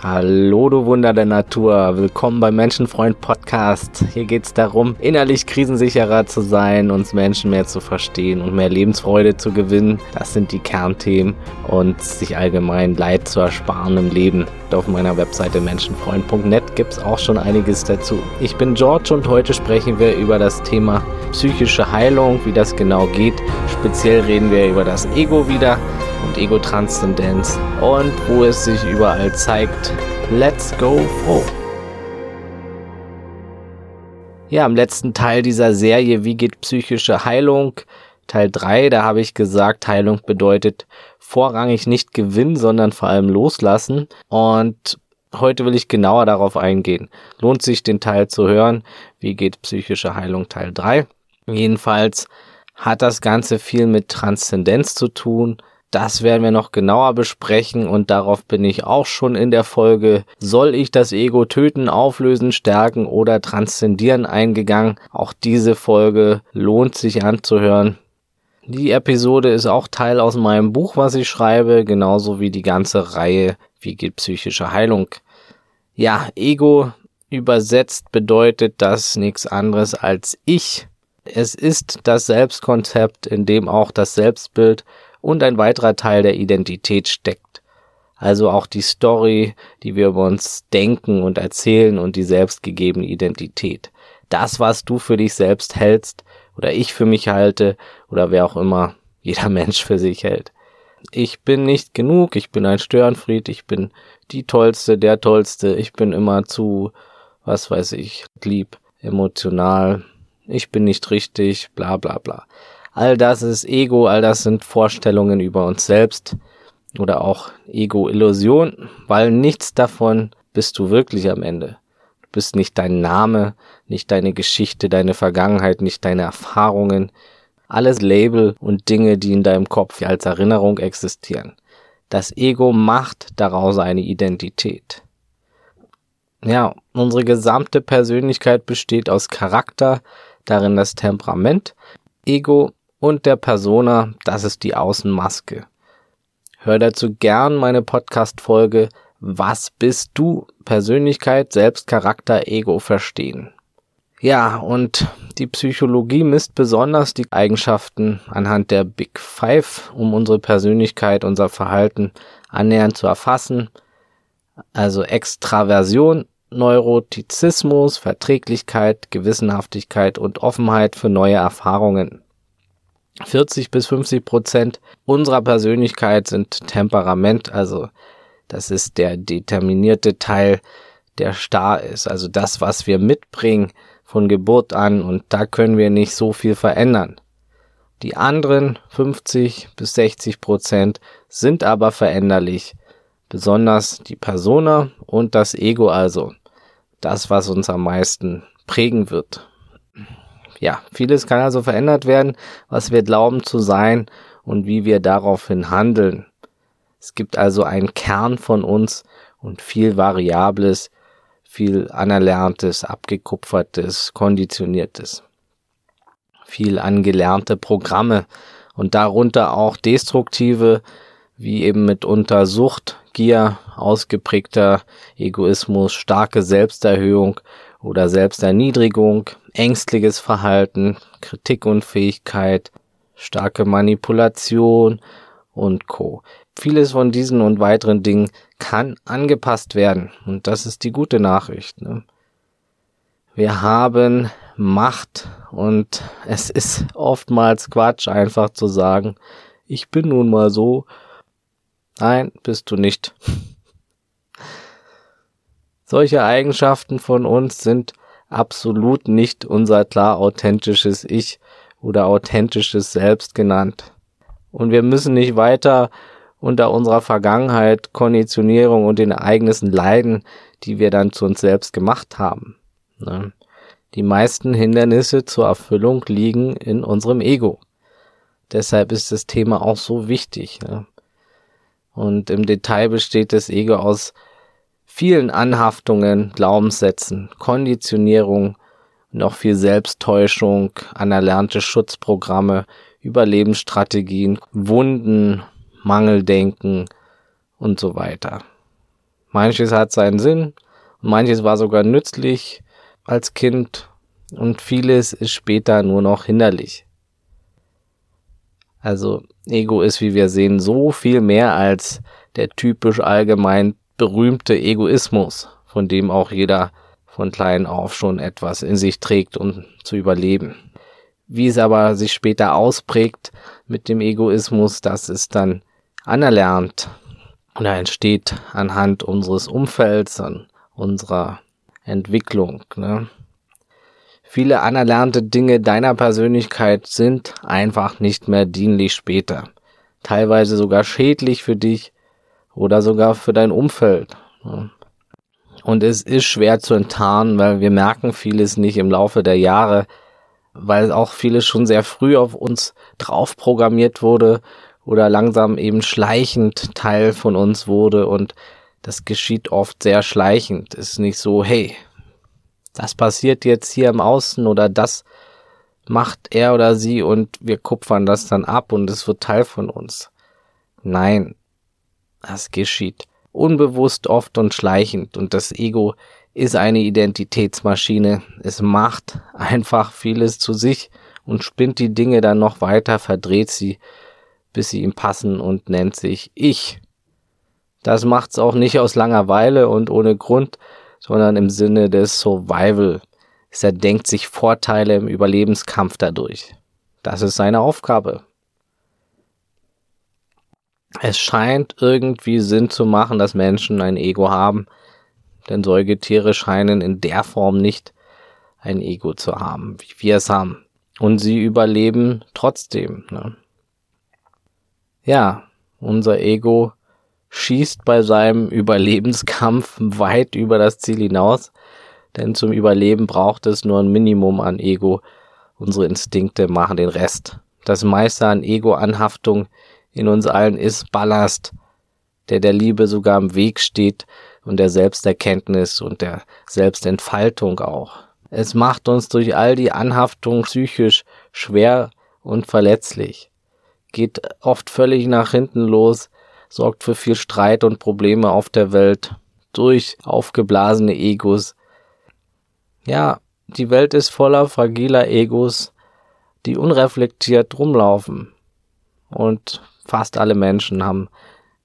Hallo, du Wunder der Natur. Willkommen beim Menschenfreund Podcast. Hier geht es darum, innerlich krisensicherer zu sein, uns Menschen mehr zu verstehen und mehr Lebensfreude zu gewinnen. Das sind die Kernthemen und sich allgemein Leid zu ersparen im Leben. Auf meiner Webseite menschenfreund.net gibt es auch schon einiges dazu. Ich bin George und heute sprechen wir über das Thema psychische Heilung, wie das genau geht. Speziell reden wir über das Ego wieder und Ego-Transzendenz und wo es sich überall zeigt. Let's go froh! Ja, im letzten Teil dieser Serie Wie geht psychische Heilung? Teil 3, da habe ich gesagt, Heilung bedeutet vorrangig nicht gewinnen, sondern vor allem loslassen. Und heute will ich genauer darauf eingehen. Lohnt sich den Teil zu hören. Wie geht psychische Heilung Teil 3? Jedenfalls hat das Ganze viel mit Transzendenz zu tun, das werden wir noch genauer besprechen und darauf bin ich auch schon in der Folge Soll ich das Ego töten, auflösen, stärken oder transzendieren eingegangen. Auch diese Folge lohnt sich anzuhören. Die Episode ist auch Teil aus meinem Buch, was ich schreibe, genauso wie die ganze Reihe Wie geht psychische Heilung. Ja, Ego übersetzt bedeutet das nichts anderes als ich. Es ist das Selbstkonzept, in dem auch das Selbstbild und ein weiterer Teil der Identität steckt. Also auch die Story, die wir über uns denken und erzählen und die selbstgegebene Identität. Das, was du für dich selbst hältst oder ich für mich halte oder wer auch immer jeder Mensch für sich hält. Ich bin nicht genug, ich bin ein Störenfried, ich bin die Tollste, der Tollste, ich bin immer zu, was weiß ich, lieb, emotional, ich bin nicht richtig, bla bla bla. All das ist Ego, all das sind Vorstellungen über uns selbst oder auch Ego-Illusion, weil nichts davon bist du wirklich am Ende. Du bist nicht dein Name, nicht deine Geschichte, deine Vergangenheit, nicht deine Erfahrungen. Alles Label und Dinge, die in deinem Kopf als Erinnerung existieren. Das Ego macht daraus eine Identität. Ja, unsere gesamte Persönlichkeit besteht aus Charakter, darin das Temperament, Ego und der Persona, das ist die Außenmaske. Hör dazu gern meine Podcast-Folge Was bist du? Persönlichkeit, Selbstcharakter, Ego verstehen. Ja, und die Psychologie misst besonders die Eigenschaften anhand der Big Five, um unsere Persönlichkeit, unser Verhalten annähernd zu erfassen. Also Extraversion, Neurotizismus, Verträglichkeit, Gewissenhaftigkeit und Offenheit für neue Erfahrungen. 40 bis 50 Prozent unserer Persönlichkeit sind Temperament, also das ist der determinierte Teil, der starr ist, also das, was wir mitbringen von Geburt an und da können wir nicht so viel verändern. Die anderen 50 bis 60 Prozent sind aber veränderlich, besonders die Persona und das Ego also, das, was uns am meisten prägen wird ja, vieles kann also verändert werden, was wir glauben zu sein und wie wir daraufhin handeln. Es gibt also einen Kern von uns und viel Variables, viel Anerlerntes, Abgekupfertes, Konditioniertes. Viel angelernte Programme und darunter auch destruktive, wie eben mitunter Sucht, Gier, ausgeprägter Egoismus, starke Selbsterhöhung oder Selbsterniedrigung, ängstliches Verhalten, Kritikunfähigkeit, starke Manipulation und Co. Vieles von diesen und weiteren Dingen kann angepasst werden und das ist die gute Nachricht. Ne? Wir haben Macht und es ist oftmals Quatsch, einfach zu sagen, ich bin nun mal so. Nein, bist du nicht. Solche Eigenschaften von uns sind absolut nicht unser klar authentisches Ich oder authentisches Selbst genannt. Und wir müssen nicht weiter unter unserer Vergangenheit, Konditionierung und den Ereignissen leiden, die wir dann zu uns selbst gemacht haben. Ne? Die meisten Hindernisse zur Erfüllung liegen in unserem Ego. Deshalb ist das Thema auch so wichtig. Und im Detail besteht das Ego aus vielen Anhaftungen, Glaubenssätzen, Konditionierung, noch viel Selbsttäuschung, anerlernte Schutzprogramme, Überlebensstrategien, Wunden, Mangeldenken und so weiter. Manches hat seinen Sinn, manches war sogar nützlich als Kind und vieles ist später nur noch hinderlich. Also Ego ist, wie wir sehen, so viel mehr als der typisch allgemein berühmte Egoismus, von dem auch jeder von klein auf schon etwas in sich trägt, um zu überleben. Wie es aber sich später ausprägt mit dem Egoismus, das ist dann anerlernt oder entsteht anhand unseres Umfelds, an unserer Entwicklung. Ne? Viele anerlernte Dinge deiner Persönlichkeit sind einfach nicht mehr dienlich später. Teilweise sogar schädlich für dich oder sogar für dein Umfeld. Und es ist schwer zu enttarnen, weil wir merken vieles nicht im Laufe der Jahre, weil auch vieles schon sehr früh auf uns drauf programmiert wurde oder langsam eben schleichend Teil von uns wurde und das geschieht oft sehr schleichend. Es ist nicht so, hey, das passiert jetzt hier im Außen oder das macht er oder sie und wir kupfern das dann ab und es wird Teil von uns. Nein, das geschieht unbewusst oft und schleichend und das Ego ist eine Identitätsmaschine. Es macht einfach vieles zu sich und spinnt die Dinge dann noch weiter, verdreht sie, bis sie ihm passen und nennt sich Ich. Das macht's auch nicht aus Langeweile und ohne Grund, sondern im Sinne des Survival. Es erdenkt sich Vorteile im Überlebenskampf dadurch. Das ist seine Aufgabe. Es scheint irgendwie Sinn zu machen, dass Menschen ein Ego haben, denn Säugetiere scheinen in der Form nicht ein Ego zu haben, wie wir es haben. Und sie überleben trotzdem. Ne? Ja, unser Ego schießt bei seinem Überlebenskampf weit über das Ziel hinaus, denn zum Überleben braucht es nur ein Minimum an Ego. Unsere Instinkte machen den Rest. Das meiste an Ego-Anhaftung in uns allen ist Ballast, der der Liebe sogar im Weg steht und der Selbsterkenntnis und der Selbstentfaltung auch. Es macht uns durch all die Anhaftung psychisch schwer und verletzlich, geht oft völlig nach hinten los, sorgt für viel Streit und Probleme auf der Welt durch aufgeblasene Egos. Ja, die Welt ist voller fragiler Egos, die unreflektiert rumlaufen. Und fast alle Menschen haben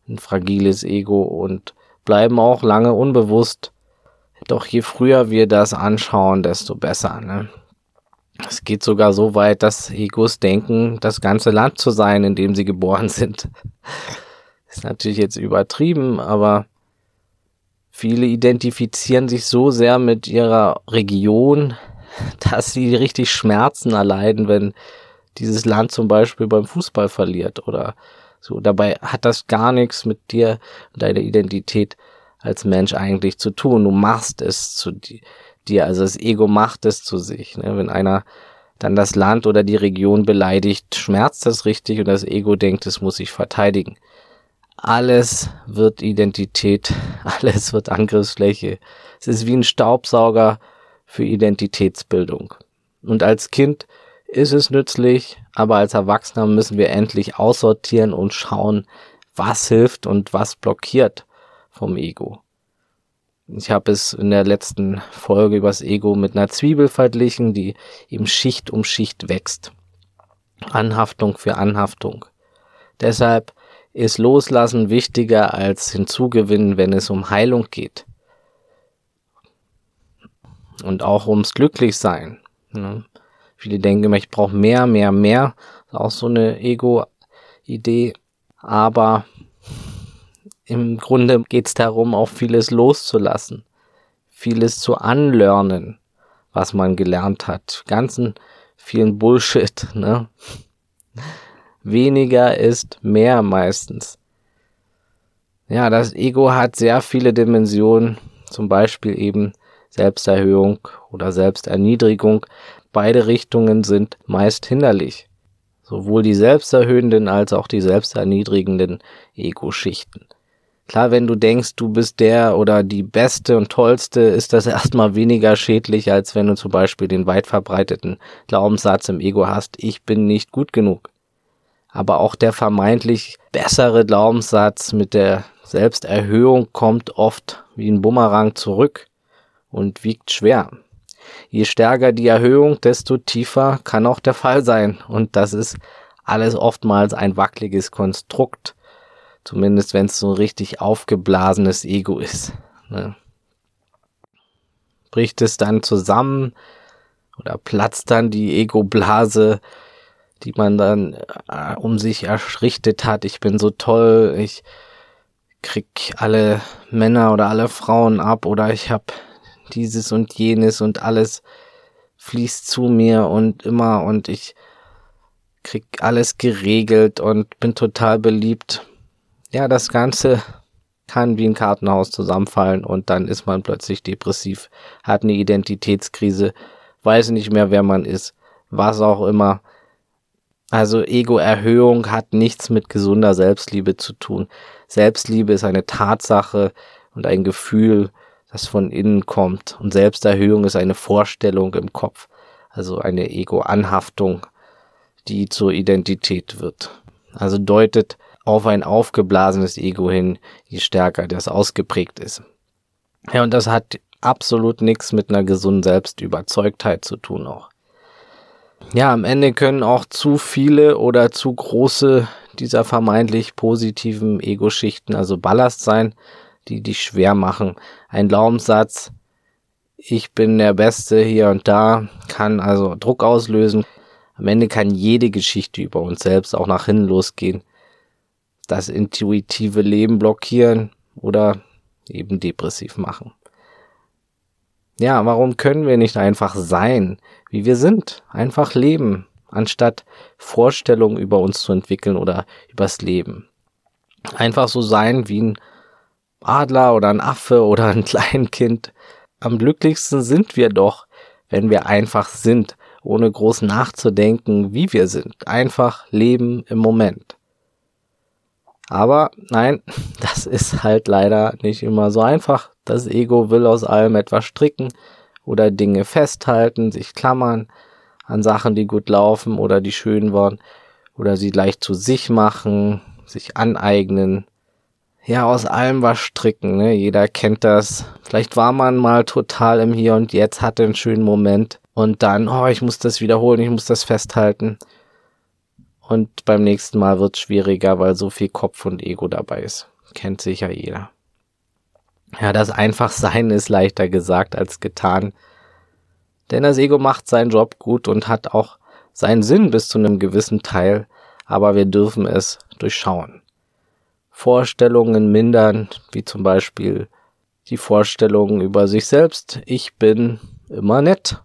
ein fragiles Ego und bleiben auch lange unbewusst. Doch je früher wir das anschauen, desto besser. Ne? Es geht sogar so weit, dass Egos denken, das ganze Land zu sein, in dem sie geboren sind. Ist natürlich jetzt übertrieben, aber viele identifizieren sich so sehr mit ihrer Region, dass sie richtig Schmerzen erleiden, wenn dieses Land zum Beispiel beim Fußball verliert oder so. Dabei hat das gar nichts mit dir und deiner Identität als Mensch eigentlich zu tun. Du machst es zu dir, also das Ego macht es zu sich. Ne? Wenn einer dann das Land oder die Region beleidigt, schmerzt das richtig und das Ego denkt, es muss sich verteidigen. Alles wird Identität, alles wird Angriffsfläche. Es ist wie ein Staubsauger für Identitätsbildung. Und als Kind ist es nützlich, aber als Erwachsener müssen wir endlich aussortieren und schauen, was hilft und was blockiert vom Ego. Ich habe es in der letzten Folge übers Ego mit einer Zwiebel verglichen, die eben Schicht um Schicht wächst. Anhaftung für Anhaftung. Deshalb ist Loslassen wichtiger als Hinzugewinnen, wenn es um Heilung geht. Und auch ums Glücklichsein. Ne? Viele denken immer, ich brauche mehr, mehr, mehr. auch so eine Ego-Idee. Aber im Grunde geht es darum, auch vieles loszulassen. Vieles zu unlearnen, was man gelernt hat. Ganzen vielen Bullshit, ne? Weniger ist mehr meistens. Ja, das Ego hat sehr viele Dimensionen, zum Beispiel eben Selbsterhöhung oder Selbsterniedrigung. Beide Richtungen sind meist hinderlich. Sowohl die selbsterhöhenden als auch die selbsterniedrigenden Ego-Schichten. Klar, wenn du denkst, du bist der oder die Beste und Tollste, ist das erstmal weniger schädlich, als wenn du zum Beispiel den weit verbreiteten Glaubenssatz im Ego hast, ich bin nicht gut genug. Aber auch der vermeintlich bessere Glaubenssatz mit der Selbsterhöhung kommt oft wie ein Bumerang zurück und wiegt schwer. Je stärker die Erhöhung, desto tiefer kann auch der Fall sein. Und das ist alles oftmals ein wackeliges Konstrukt. Zumindest wenn es so ein richtig aufgeblasenes Ego ist. Ne? Bricht es dann zusammen oder platzt dann die Ego-Blase, die man dann äh, um sich errichtet hat. Ich bin so toll, ich krieg alle Männer oder alle Frauen ab oder ich hab dieses und jenes und alles fließt zu mir und immer und ich krieg alles geregelt und bin total beliebt. Ja, das Ganze kann wie ein Kartenhaus zusammenfallen und dann ist man plötzlich depressiv, hat eine Identitätskrise, weiß nicht mehr, wer man ist, was auch immer. Also Ego-Erhöhung hat nichts mit gesunder Selbstliebe zu tun. Selbstliebe ist eine Tatsache und ein Gefühl, das von innen kommt. Und Selbsterhöhung ist eine Vorstellung im Kopf, also eine Ego-Anhaftung, die zur Identität wird. Also deutet auf ein aufgeblasenes Ego hin, je stärker das ausgeprägt ist. Ja, und das hat absolut nichts mit einer gesunden Selbstüberzeugtheit zu tun auch. Ja, am Ende können auch zu viele oder zu große dieser vermeintlich positiven Ego-Schichten also Ballast sein, die dich schwer machen. Ein Glaubenssatz, ich bin der Beste hier und da, kann also Druck auslösen. Am Ende kann jede Geschichte über uns selbst auch nach hinten losgehen, das intuitive Leben blockieren oder eben depressiv machen. Ja, warum können wir nicht einfach sein, wie wir sind? Einfach leben, anstatt Vorstellungen über uns zu entwickeln oder übers Leben. Einfach so sein wie ein Adler oder ein Affe oder ein Kleinkind. Am glücklichsten sind wir doch, wenn wir einfach sind, ohne groß nachzudenken, wie wir sind. Einfach leben im Moment. Aber nein, das ist halt leider nicht immer so einfach. Das Ego will aus allem etwas stricken oder Dinge festhalten, sich klammern an Sachen, die gut laufen oder die schön waren oder sie leicht zu sich machen, sich aneignen ja, aus allem was stricken, ne? Jeder kennt das. Vielleicht war man mal total im Hier und Jetzt, hatte einen schönen Moment und dann, oh, ich muss das wiederholen, ich muss das festhalten. Und beim nächsten Mal wird's schwieriger, weil so viel Kopf und Ego dabei ist. Kennt sicher jeder. Ja, das Einfachsein ist leichter gesagt als getan. Denn das Ego macht seinen Job gut und hat auch seinen Sinn bis zu einem gewissen Teil, aber wir dürfen es durchschauen. Vorstellungen mindern, wie zum Beispiel die Vorstellungen über sich selbst. Ich bin immer nett.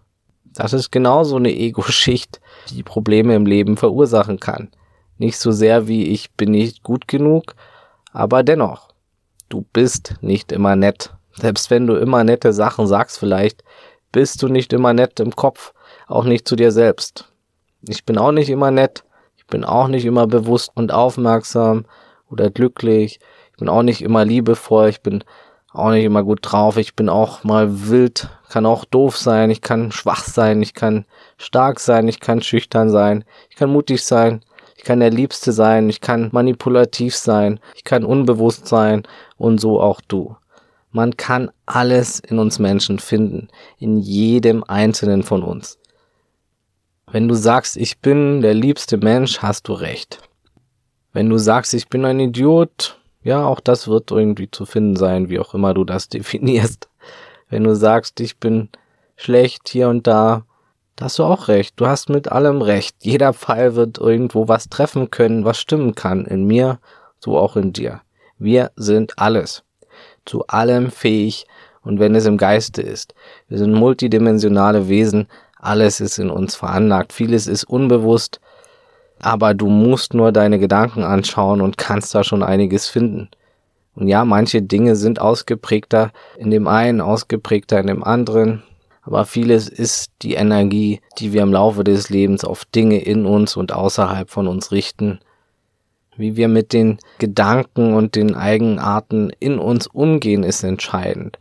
Das ist genauso eine Ego-Schicht, die Probleme im Leben verursachen kann. Nicht so sehr wie ich bin nicht gut genug, aber dennoch, du bist nicht immer nett. Selbst wenn du immer nette Sachen sagst vielleicht, bist du nicht immer nett im Kopf, auch nicht zu dir selbst. Ich bin auch nicht immer nett, ich bin auch nicht immer bewusst und aufmerksam, oder glücklich. Ich bin auch nicht immer liebevoll, ich bin auch nicht immer gut drauf, ich bin auch mal wild, kann auch doof sein, ich kann schwach sein, ich kann stark sein, ich kann schüchtern sein, ich kann mutig sein, ich kann der Liebste sein, ich kann manipulativ sein, ich kann unbewusst sein und so auch du. Man kann alles in uns Menschen finden, in jedem einzelnen von uns. Wenn du sagst, ich bin der liebste Mensch, hast du recht. Wenn du sagst, ich bin ein Idiot, ja, auch das wird irgendwie zu finden sein, wie auch immer du das definierst. Wenn du sagst, ich bin schlecht hier und da, da hast du auch recht. Du hast mit allem recht. Jeder Fall wird irgendwo was treffen können, was stimmen kann. In mir, so auch in dir. Wir sind alles. Zu allem fähig und wenn es im Geiste ist. Wir sind multidimensionale Wesen. Alles ist in uns veranlagt. Vieles ist unbewusst aber du musst nur deine Gedanken anschauen und kannst da schon einiges finden. Und ja, manche Dinge sind ausgeprägter in dem einen, ausgeprägter in dem anderen, aber vieles ist die Energie, die wir im Laufe des Lebens auf Dinge in uns und außerhalb von uns richten. Wie wir mit den Gedanken und den Eigenarten in uns umgehen, ist entscheidend.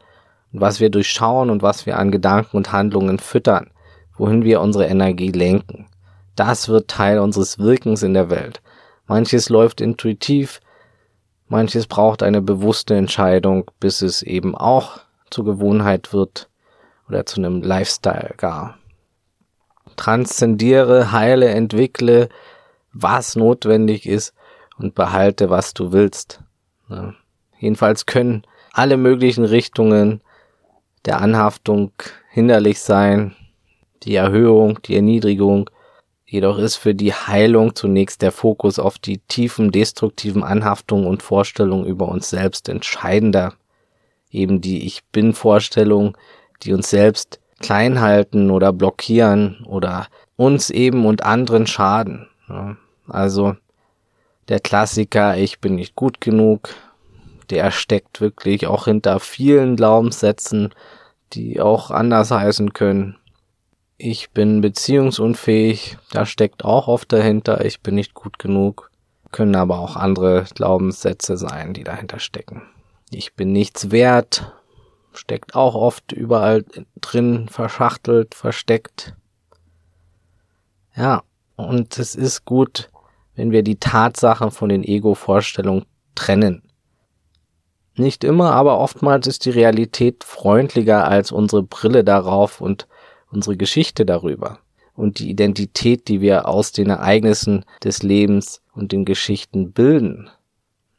Und was wir durchschauen und was wir an Gedanken und Handlungen füttern, wohin wir unsere Energie lenken. Das wird Teil unseres Wirkens in der Welt. Manches läuft intuitiv, Manches braucht eine bewusste Entscheidung, bis es eben auch zur Gewohnheit wird oder zu einem Lifestyle gar. Transzendiere, heile, entwickle, was notwendig ist und behalte, was du willst. Ja. Jedenfalls können alle möglichen Richtungen der Anhaftung hinderlich sein, die Erhöhung, die Erniedrigung, jedoch ist für die Heilung zunächst der Fokus auf die tiefen destruktiven Anhaftungen und Vorstellungen über uns selbst entscheidender. Eben die Ich bin Vorstellung, die uns selbst klein halten oder blockieren oder uns eben und anderen schaden. Also der Klassiker, ich bin nicht gut genug, der steckt wirklich auch hinter vielen Glaubenssätzen, die auch anders heißen können. Ich bin beziehungsunfähig, da steckt auch oft dahinter, ich bin nicht gut genug, können aber auch andere Glaubenssätze sein, die dahinter stecken. Ich bin nichts wert, steckt auch oft überall drin, verschachtelt, versteckt. Ja, und es ist gut, wenn wir die Tatsachen von den Ego-Vorstellungen trennen. Nicht immer, aber oftmals ist die Realität freundlicher als unsere Brille darauf und unsere Geschichte darüber und die Identität, die wir aus den Ereignissen des Lebens und den Geschichten bilden.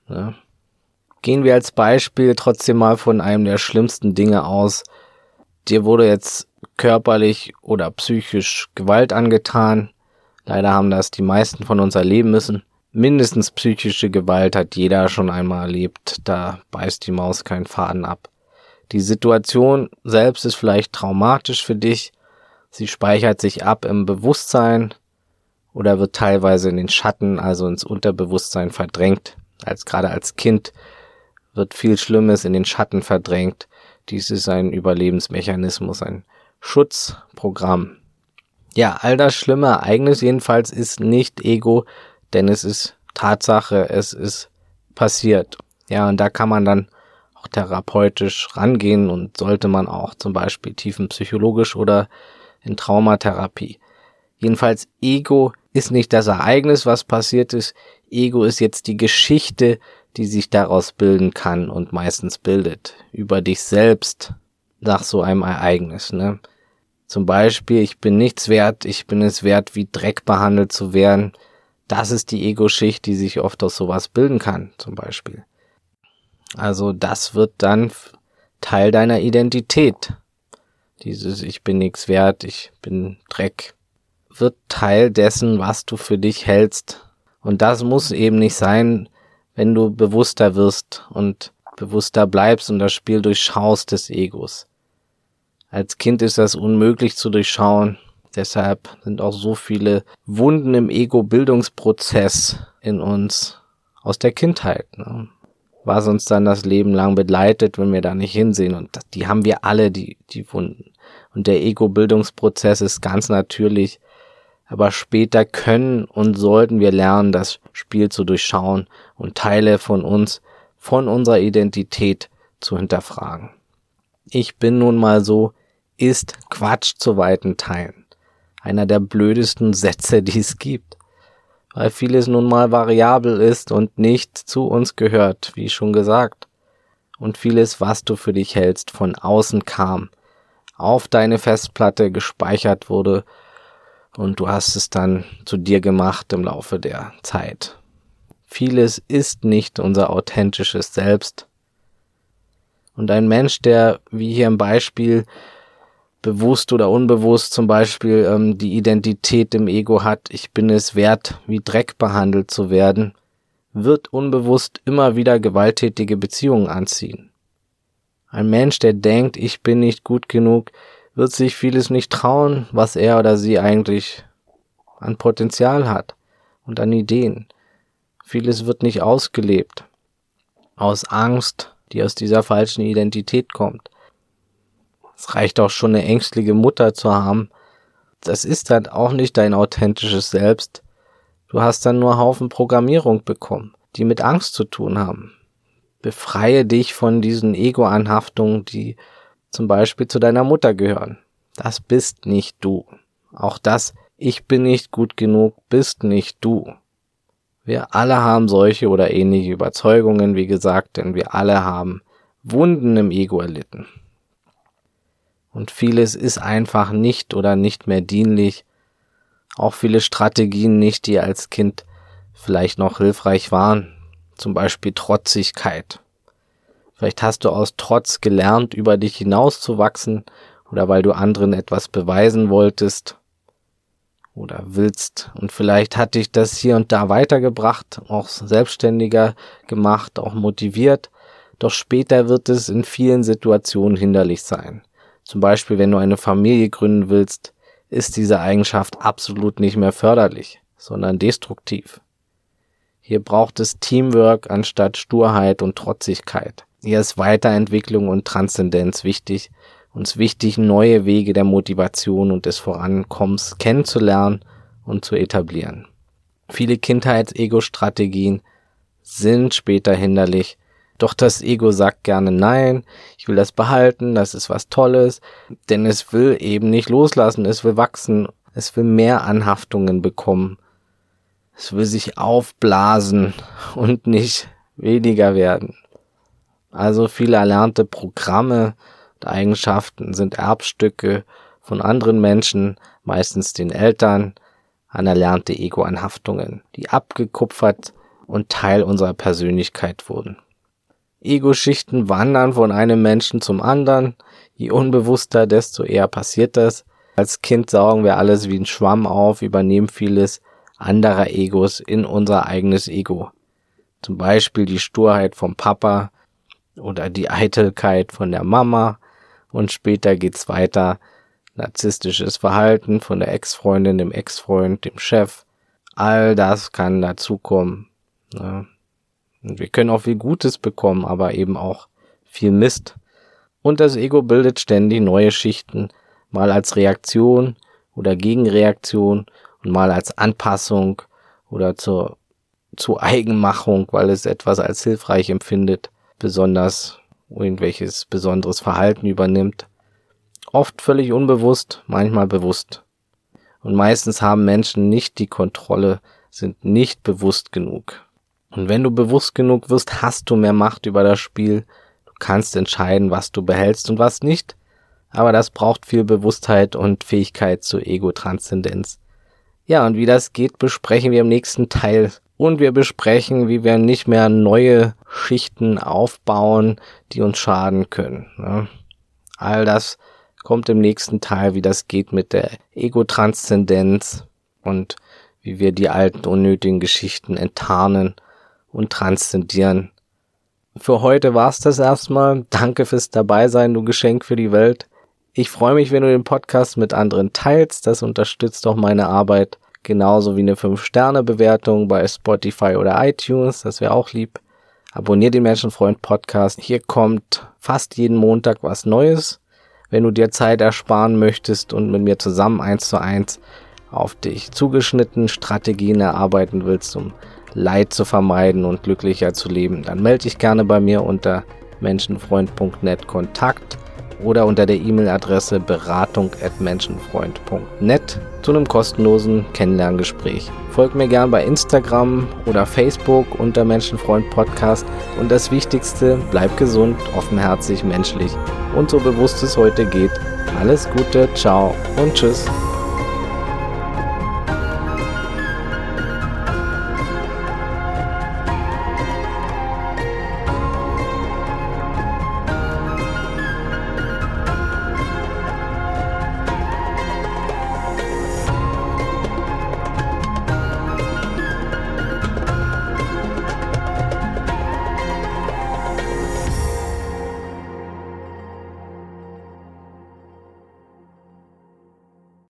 Ja. Gehen wir als Beispiel trotzdem mal von einem der schlimmsten Dinge aus. Dir wurde jetzt körperlich oder psychisch Gewalt angetan. Leider haben das die meisten von uns erleben müssen mindestens psychische Gewalt hat jeder schon einmal erlebt. Da beißt die Maus keinen Faden ab. Die Situation selbst ist vielleicht traumatisch für dich. Sie speichert sich ab im Bewusstsein oder wird teilweise in den Schatten, also ins Unterbewusstsein verdrängt. Als gerade als Kind wird viel Schlimmes in den Schatten verdrängt. Dies ist ein Überlebensmechanismus, ein Schutzprogramm. Ja, all das schlimme Ereignis jedenfalls ist nicht Ego, denn es ist Tatsache, es ist passiert. Ja, und da kann man dann auch therapeutisch rangehen und sollte man auch zum Beispiel tiefenpsychologisch oder in Traumatherapie. Jedenfalls Ego ist nicht das Ereignis, was passiert ist. Ego ist jetzt die Geschichte, die sich daraus bilden kann und meistens bildet. Über dich selbst nach so einem Ereignis, ne? Zum Beispiel, ich bin nichts wert, ich bin es wert, wie Dreck behandelt zu werden. Das ist die Ego-Schicht, die sich oft aus sowas bilden kann, zum Beispiel. Also das wird dann Teil deiner Identität. Dieses Ich bin nichts wert, ich bin Dreck, wird Teil dessen, was du für dich hältst. Und das muss eben nicht sein, wenn du bewusster wirst und bewusster bleibst und das Spiel durchschaust des Egos. Als Kind ist das unmöglich zu durchschauen. Deshalb sind auch so viele Wunden im Ego-Bildungsprozess in uns aus der Kindheit. Ne? Was uns dann das Leben lang begleitet, wenn wir da nicht hinsehen. Und die haben wir alle, die, die Wunden. Und der Ego-Bildungsprozess ist ganz natürlich. Aber später können und sollten wir lernen, das Spiel zu durchschauen und Teile von uns, von unserer Identität zu hinterfragen. Ich bin nun mal so, ist Quatsch zu weiten Teilen einer der blödesten Sätze, die es gibt. Weil vieles nun mal variabel ist und nicht zu uns gehört, wie schon gesagt. Und vieles, was du für dich hältst, von außen kam, auf deine Festplatte gespeichert wurde und du hast es dann zu dir gemacht im Laufe der Zeit. Vieles ist nicht unser authentisches Selbst. Und ein Mensch, der, wie hier im Beispiel, bewusst oder unbewusst zum Beispiel ähm, die Identität im Ego hat, ich bin es wert, wie Dreck behandelt zu werden, wird unbewusst immer wieder gewalttätige Beziehungen anziehen. Ein Mensch, der denkt, ich bin nicht gut genug, wird sich vieles nicht trauen, was er oder sie eigentlich an Potenzial hat und an Ideen. Vieles wird nicht ausgelebt. Aus Angst, die aus dieser falschen Identität kommt. Es reicht auch schon eine ängstliche Mutter zu haben. Das ist dann auch nicht dein authentisches Selbst. Du hast dann nur Haufen Programmierung bekommen, die mit Angst zu tun haben. Befreie dich von diesen Ego-Anhaftungen, die zum Beispiel zu deiner Mutter gehören. Das bist nicht du. Auch das, ich bin nicht gut genug, bist nicht du. Wir alle haben solche oder ähnliche Überzeugungen, wie gesagt, denn wir alle haben Wunden im Ego erlitten. Und vieles ist einfach nicht oder nicht mehr dienlich. Auch viele Strategien nicht, die als Kind vielleicht noch hilfreich waren. Zum Beispiel Trotzigkeit. Vielleicht hast du aus Trotz gelernt, über dich hinauszuwachsen oder weil du anderen etwas beweisen wolltest oder willst. Und vielleicht hat dich das hier und da weitergebracht, auch selbstständiger gemacht, auch motiviert. Doch später wird es in vielen Situationen hinderlich sein. Zum Beispiel, wenn du eine Familie gründen willst, ist diese Eigenschaft absolut nicht mehr förderlich, sondern destruktiv. Hier braucht es Teamwork anstatt Sturheit und Trotzigkeit. Hier ist Weiterentwicklung und Transzendenz wichtig. Uns wichtig, neue Wege der Motivation und des Vorankommens kennenzulernen und zu etablieren. Viele Kindheits-Ego-Strategien sind später hinderlich, doch das Ego sagt gerne nein, ich will das behalten, das ist was Tolles, denn es will eben nicht loslassen, es will wachsen, es will mehr Anhaftungen bekommen, es will sich aufblasen und nicht weniger werden. Also viele erlernte Programme und Eigenschaften sind Erbstücke von anderen Menschen, meistens den Eltern, anerlernte Ego-Anhaftungen, die abgekupfert und Teil unserer Persönlichkeit wurden. Ego-Schichten wandern von einem Menschen zum anderen. Je unbewusster, desto eher passiert das. Als Kind saugen wir alles wie ein Schwamm auf, übernehmen vieles anderer Egos in unser eigenes Ego. Zum Beispiel die Sturheit vom Papa oder die Eitelkeit von der Mama und später geht's weiter. Narzisstisches Verhalten von der Ex-Freundin, dem Ex-Freund, dem Chef. All das kann dazukommen. Ja. Wir können auch viel Gutes bekommen, aber eben auch viel Mist. Und das Ego bildet ständig neue Schichten, mal als Reaktion oder Gegenreaktion und mal als Anpassung oder zur, zur Eigenmachung, weil es etwas als hilfreich empfindet, besonders irgendwelches besonderes Verhalten übernimmt. Oft völlig unbewusst, manchmal bewusst. Und meistens haben Menschen nicht die Kontrolle, sind nicht bewusst genug. Und wenn du bewusst genug wirst, hast du mehr Macht über das Spiel. Du kannst entscheiden, was du behältst und was nicht. Aber das braucht viel Bewusstheit und Fähigkeit zur Ego-Transzendenz. Ja, und wie das geht, besprechen wir im nächsten Teil. Und wir besprechen, wie wir nicht mehr neue Schichten aufbauen, die uns schaden können. Ne? All das kommt im nächsten Teil, wie das geht mit der Ego-Transzendenz und wie wir die alten unnötigen Geschichten enttarnen und transzendieren. Für heute war's das erstmal. Danke fürs Dabeisein, du Geschenk für die Welt. Ich freue mich, wenn du den Podcast mit anderen teilst. Das unterstützt auch meine Arbeit. Genauso wie eine 5-Sterne-Bewertung bei Spotify oder iTunes. Das wäre auch lieb. Abonnier den Menschenfreund Podcast. Hier kommt fast jeden Montag was Neues. Wenn du dir Zeit ersparen möchtest und mit mir zusammen eins zu eins auf dich zugeschnitten Strategien erarbeiten willst, um Leid zu vermeiden und glücklicher zu leben, dann melde dich gerne bei mir unter menschenfreund.net Kontakt oder unter der E-Mail-Adresse beratung@menschenfreund.net zu einem kostenlosen Kennenlerngespräch. Folgt mir gern bei Instagram oder Facebook unter Menschenfreund Podcast und das Wichtigste, bleib gesund, offenherzig, menschlich und so bewusst es heute geht. Alles Gute, ciao und tschüss.